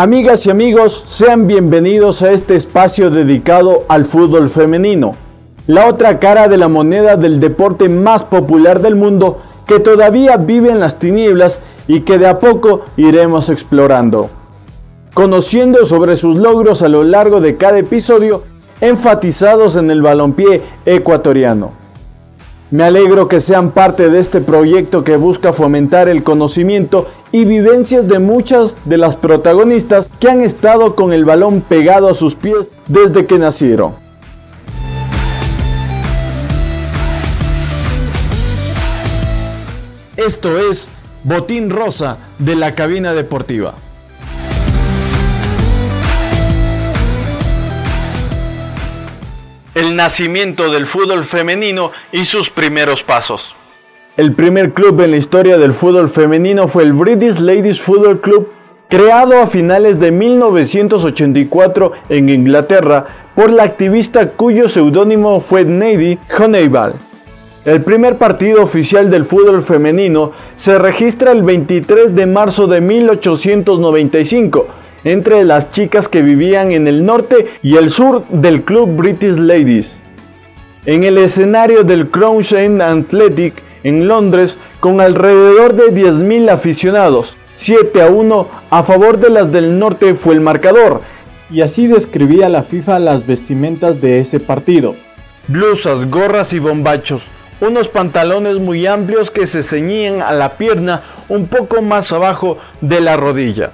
Amigas y amigos, sean bienvenidos a este espacio dedicado al fútbol femenino, la otra cara de la moneda del deporte más popular del mundo que todavía vive en las tinieblas y que de a poco iremos explorando. Conociendo sobre sus logros a lo largo de cada episodio, enfatizados en el balompié ecuatoriano. Me alegro que sean parte de este proyecto que busca fomentar el conocimiento y vivencias de muchas de las protagonistas que han estado con el balón pegado a sus pies desde que nacieron. Esto es Botín Rosa de la cabina deportiva. El nacimiento del fútbol femenino y sus primeros pasos. El primer club en la historia del fútbol femenino fue el British Ladies Football Club, creado a finales de 1984 en Inglaterra por la activista cuyo seudónimo fue Nady Honeyball. El primer partido oficial del fútbol femenino se registra el 23 de marzo de 1895 entre las chicas que vivían en el norte y el sur del club British Ladies. En el escenario del Crown End Athletic en Londres con alrededor de 10.000 aficionados, 7 a 1 a favor de las del norte fue el marcador, y así describía la FIFA las vestimentas de ese partido. Blusas, gorras y bombachos, unos pantalones muy amplios que se ceñían a la pierna un poco más abajo de la rodilla.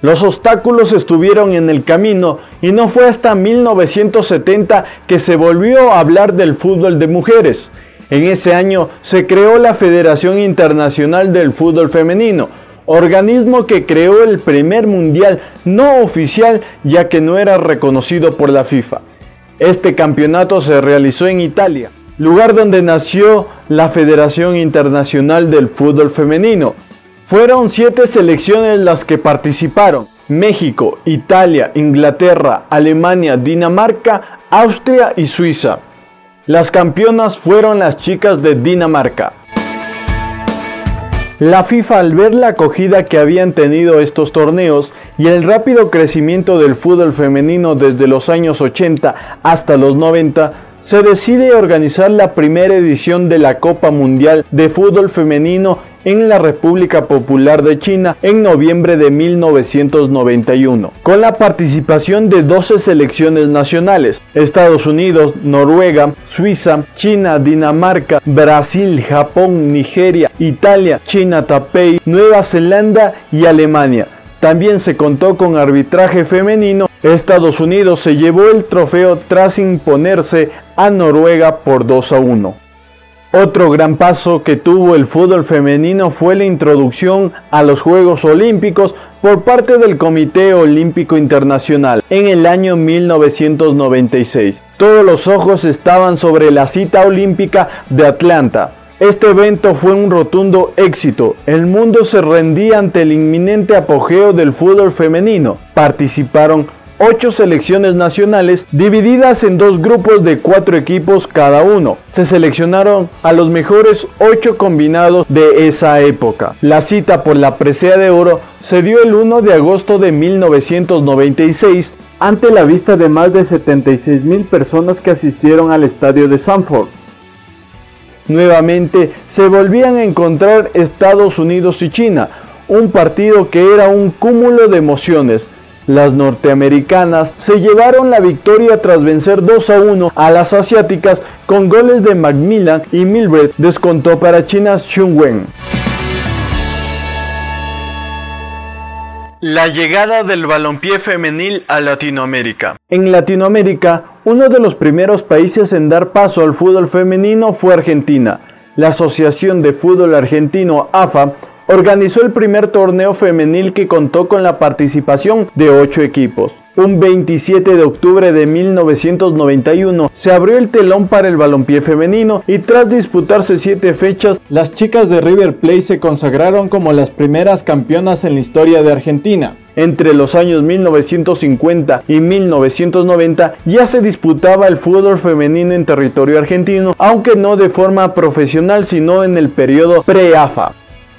Los obstáculos estuvieron en el camino y no fue hasta 1970 que se volvió a hablar del fútbol de mujeres. En ese año se creó la Federación Internacional del Fútbol Femenino, organismo que creó el primer mundial no oficial ya que no era reconocido por la FIFA. Este campeonato se realizó en Italia, lugar donde nació la Federación Internacional del Fútbol Femenino, fueron siete selecciones las que participaron. México, Italia, Inglaterra, Alemania, Dinamarca, Austria y Suiza. Las campeonas fueron las chicas de Dinamarca. La FIFA al ver la acogida que habían tenido estos torneos y el rápido crecimiento del fútbol femenino desde los años 80 hasta los 90, se decide organizar la primera edición de la Copa Mundial de Fútbol Femenino en la República Popular de China en noviembre de 1991, con la participación de 12 selecciones nacionales, Estados Unidos, Noruega, Suiza, China, Dinamarca, Brasil, Japón, Nigeria, Italia, China, Taipei, Nueva Zelanda y Alemania. También se contó con arbitraje femenino. Estados Unidos se llevó el trofeo tras imponerse a Noruega por 2 a 1. Otro gran paso que tuvo el fútbol femenino fue la introducción a los Juegos Olímpicos por parte del Comité Olímpico Internacional en el año 1996. Todos los ojos estaban sobre la cita olímpica de Atlanta. Este evento fue un rotundo éxito. El mundo se rendía ante el inminente apogeo del fútbol femenino. Participaron ocho selecciones nacionales divididas en dos grupos de cuatro equipos cada uno. Se seleccionaron a los mejores ocho combinados de esa época. La cita por la presea de oro se dio el 1 de agosto de 1996 ante la vista de más de 76 mil personas que asistieron al estadio de Sanford. Nuevamente se volvían a encontrar Estados Unidos y China, un partido que era un cúmulo de emociones, las norteamericanas se llevaron la victoria tras vencer 2 a 1 a las asiáticas con goles de Macmillan y Milbred descontó para China Wen. La llegada del balompié femenil a Latinoamérica. En Latinoamérica, uno de los primeros países en dar paso al fútbol femenino fue Argentina. La Asociación de Fútbol Argentino AFA organizó el primer torneo femenil que contó con la participación de ocho equipos. Un 27 de octubre de 1991 se abrió el telón para el balompié femenino y tras disputarse siete fechas, las chicas de River Plate se consagraron como las primeras campeonas en la historia de Argentina. Entre los años 1950 y 1990 ya se disputaba el fútbol femenino en territorio argentino, aunque no de forma profesional sino en el periodo pre-AFA.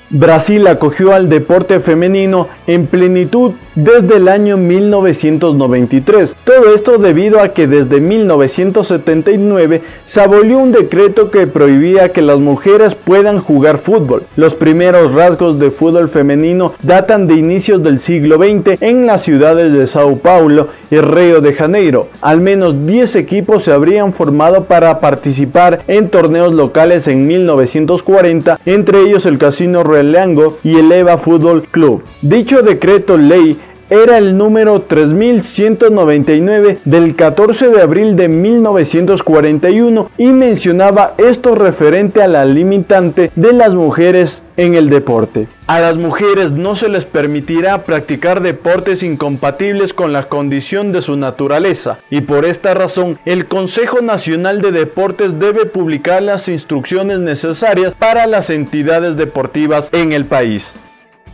Brasil acogió al deporte femenino en plenitud desde el año 1993. Todo esto debido a que desde 1979 se abolió un decreto que prohibía que las mujeres puedan jugar fútbol. Los primeros rasgos de fútbol femenino datan de inicios del siglo XX en las ciudades de Sao Paulo y Río de Janeiro. Al menos 10 equipos se habrían formado para participar en torneos locales en 1940, entre ellos el Casino Realengo y el EVA Fútbol Club. Dicho decreto ley era el número 3199 del 14 de abril de 1941 y mencionaba esto referente a la limitante de las mujeres en el deporte. A las mujeres no se les permitirá practicar deportes incompatibles con la condición de su naturaleza y por esta razón el Consejo Nacional de Deportes debe publicar las instrucciones necesarias para las entidades deportivas en el país.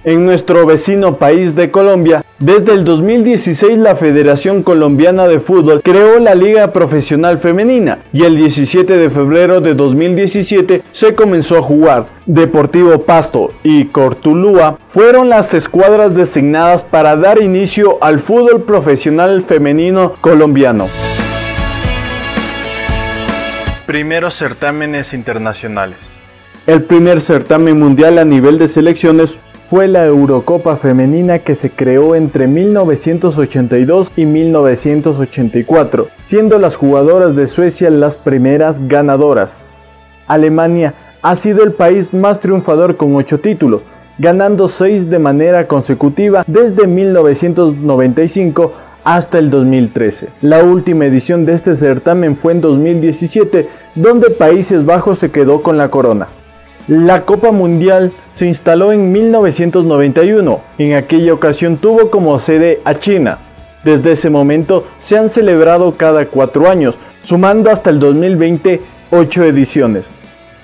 En nuestro vecino país de Colombia, desde el 2016 la Federación Colombiana de Fútbol creó la Liga Profesional Femenina y el 17 de febrero de 2017 se comenzó a jugar. Deportivo Pasto y Cortulúa fueron las escuadras designadas para dar inicio al fútbol profesional femenino colombiano. Primeros certámenes internacionales. El primer certamen mundial a nivel de selecciones fue la Eurocopa Femenina que se creó entre 1982 y 1984, siendo las jugadoras de Suecia las primeras ganadoras. Alemania ha sido el país más triunfador con 8 títulos, ganando 6 de manera consecutiva desde 1995 hasta el 2013. La última edición de este certamen fue en 2017, donde Países Bajos se quedó con la corona. La Copa Mundial se instaló en 1991. En aquella ocasión tuvo como sede a China. Desde ese momento se han celebrado cada cuatro años, sumando hasta el 2020 ocho ediciones.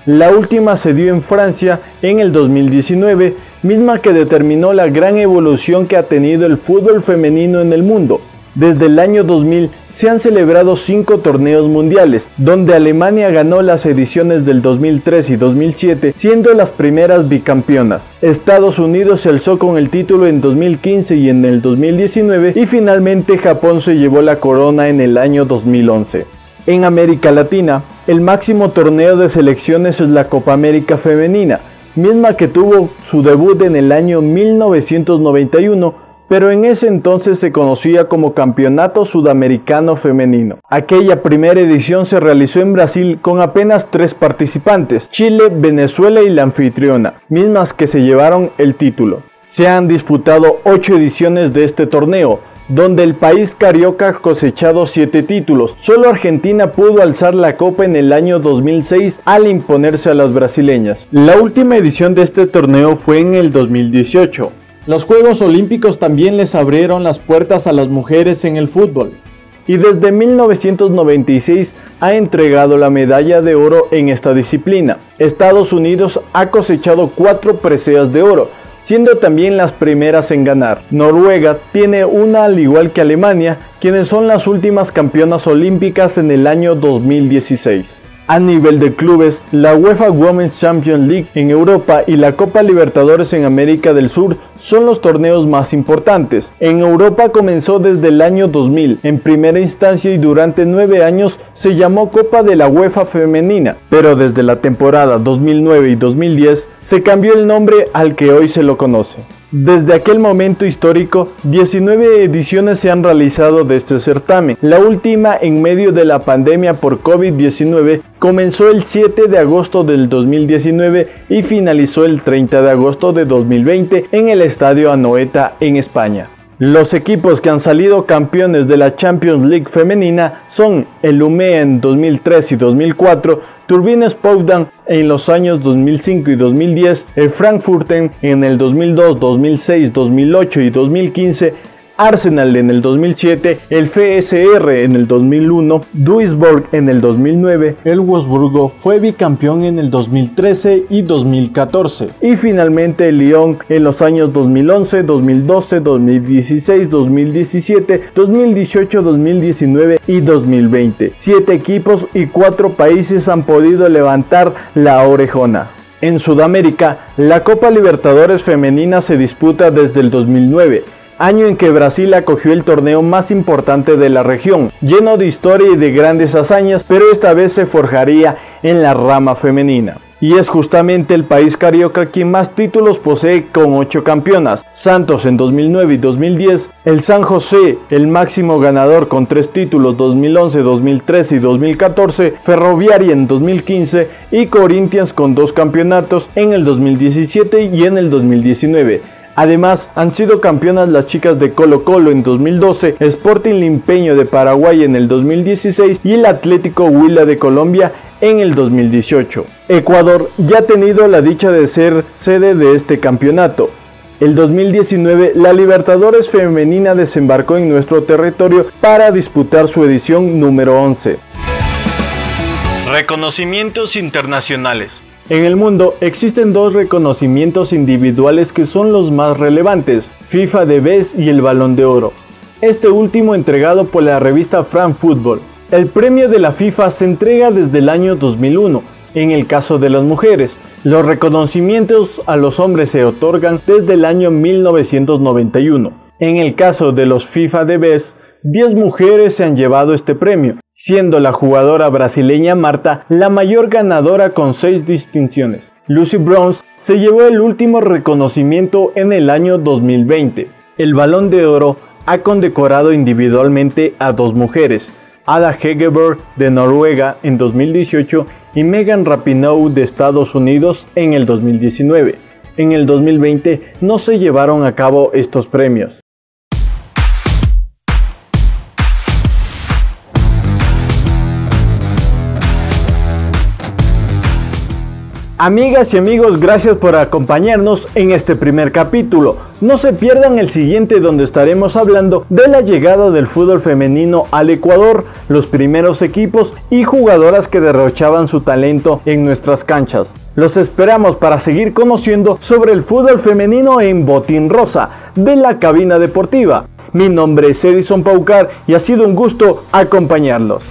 La última se dio en Francia en el 2019, misma que determinó la gran evolución que ha tenido el fútbol femenino en el mundo. Desde el año 2000 se han celebrado cinco torneos mundiales, donde Alemania ganó las ediciones del 2003 y 2007, siendo las primeras bicampeonas. Estados Unidos se alzó con el título en 2015 y en el 2019 y finalmente Japón se llevó la corona en el año 2011. En América Latina, el máximo torneo de selecciones es la Copa América Femenina, misma que tuvo su debut en el año 1991 pero en ese entonces se conocía como Campeonato Sudamericano Femenino. Aquella primera edición se realizó en Brasil con apenas tres participantes, Chile, Venezuela y la anfitriona, mismas que se llevaron el título. Se han disputado ocho ediciones de este torneo, donde el país carioca ha cosechado 7 títulos. Solo Argentina pudo alzar la copa en el año 2006 al imponerse a las brasileñas. La última edición de este torneo fue en el 2018. Los Juegos Olímpicos también les abrieron las puertas a las mujeres en el fútbol y desde 1996 ha entregado la medalla de oro en esta disciplina. Estados Unidos ha cosechado cuatro preseas de oro, siendo también las primeras en ganar. Noruega tiene una al igual que Alemania, quienes son las últimas campeonas olímpicas en el año 2016. A nivel de clubes, la UEFA Women's Champions League en Europa y la Copa Libertadores en América del Sur son los torneos más importantes. En Europa comenzó desde el año 2000, en primera instancia y durante nueve años se llamó Copa de la UEFA Femenina, pero desde la temporada 2009 y 2010 se cambió el nombre al que hoy se lo conoce. Desde aquel momento histórico, 19 ediciones se han realizado de este certamen. La última, en medio de la pandemia por COVID-19, comenzó el 7 de agosto del 2019 y finalizó el 30 de agosto de 2020 en el Estadio Anoeta en España. Los equipos que han salido campeones de la Champions League femenina son el UMEA en 2003 y 2004, Turbines Potsdam en los años 2005 y 2010, el Frankfurten en el 2002, 2006, 2008 y 2015 Arsenal en el 2007, el FSR en el 2001, Duisburg en el 2009, el Wolfsburgo fue bicampeón en el 2013 y 2014 y finalmente el Lyon en los años 2011, 2012, 2016, 2017, 2018, 2019 y 2020. Siete equipos y cuatro países han podido levantar la orejona. En Sudamérica, la Copa Libertadores Femenina se disputa desde el 2009 año en que Brasil acogió el torneo más importante de la región, lleno de historia y de grandes hazañas, pero esta vez se forjaría en la rama femenina y es justamente el país carioca quien más títulos posee con 8 campeonas. Santos en 2009 y 2010, el San José, el máximo ganador con 3 títulos 2011, 2013 y 2014, Ferroviaria en 2015 y Corinthians con 2 campeonatos en el 2017 y en el 2019. Además, han sido campeonas las chicas de Colo Colo en 2012, Sporting Limpeño de Paraguay en el 2016 y el Atlético Huila de Colombia en el 2018. Ecuador ya ha tenido la dicha de ser sede de este campeonato. El 2019 la Libertadores Femenina desembarcó en nuestro territorio para disputar su edición número 11. Reconocimientos internacionales. En el mundo existen dos reconocimientos individuales que son los más relevantes, FIFA de Best y el Balón de Oro. Este último entregado por la revista Fran Football. El premio de la FIFA se entrega desde el año 2001. En el caso de las mujeres, los reconocimientos a los hombres se otorgan desde el año 1991. En el caso de los FIFA de Best, 10 mujeres se han llevado este premio, siendo la jugadora brasileña Marta la mayor ganadora con 6 distinciones. Lucy Bronze se llevó el último reconocimiento en el año 2020. El Balón de Oro ha condecorado individualmente a dos mujeres, Ada Hegerberg de Noruega en 2018 y Megan Rapinoe de Estados Unidos en el 2019. En el 2020 no se llevaron a cabo estos premios. Amigas y amigos, gracias por acompañarnos en este primer capítulo. No se pierdan el siguiente donde estaremos hablando de la llegada del fútbol femenino al Ecuador, los primeros equipos y jugadoras que derrochaban su talento en nuestras canchas. Los esperamos para seguir conociendo sobre el fútbol femenino en Botín Rosa de la cabina deportiva. Mi nombre es Edison Paucar y ha sido un gusto acompañarlos.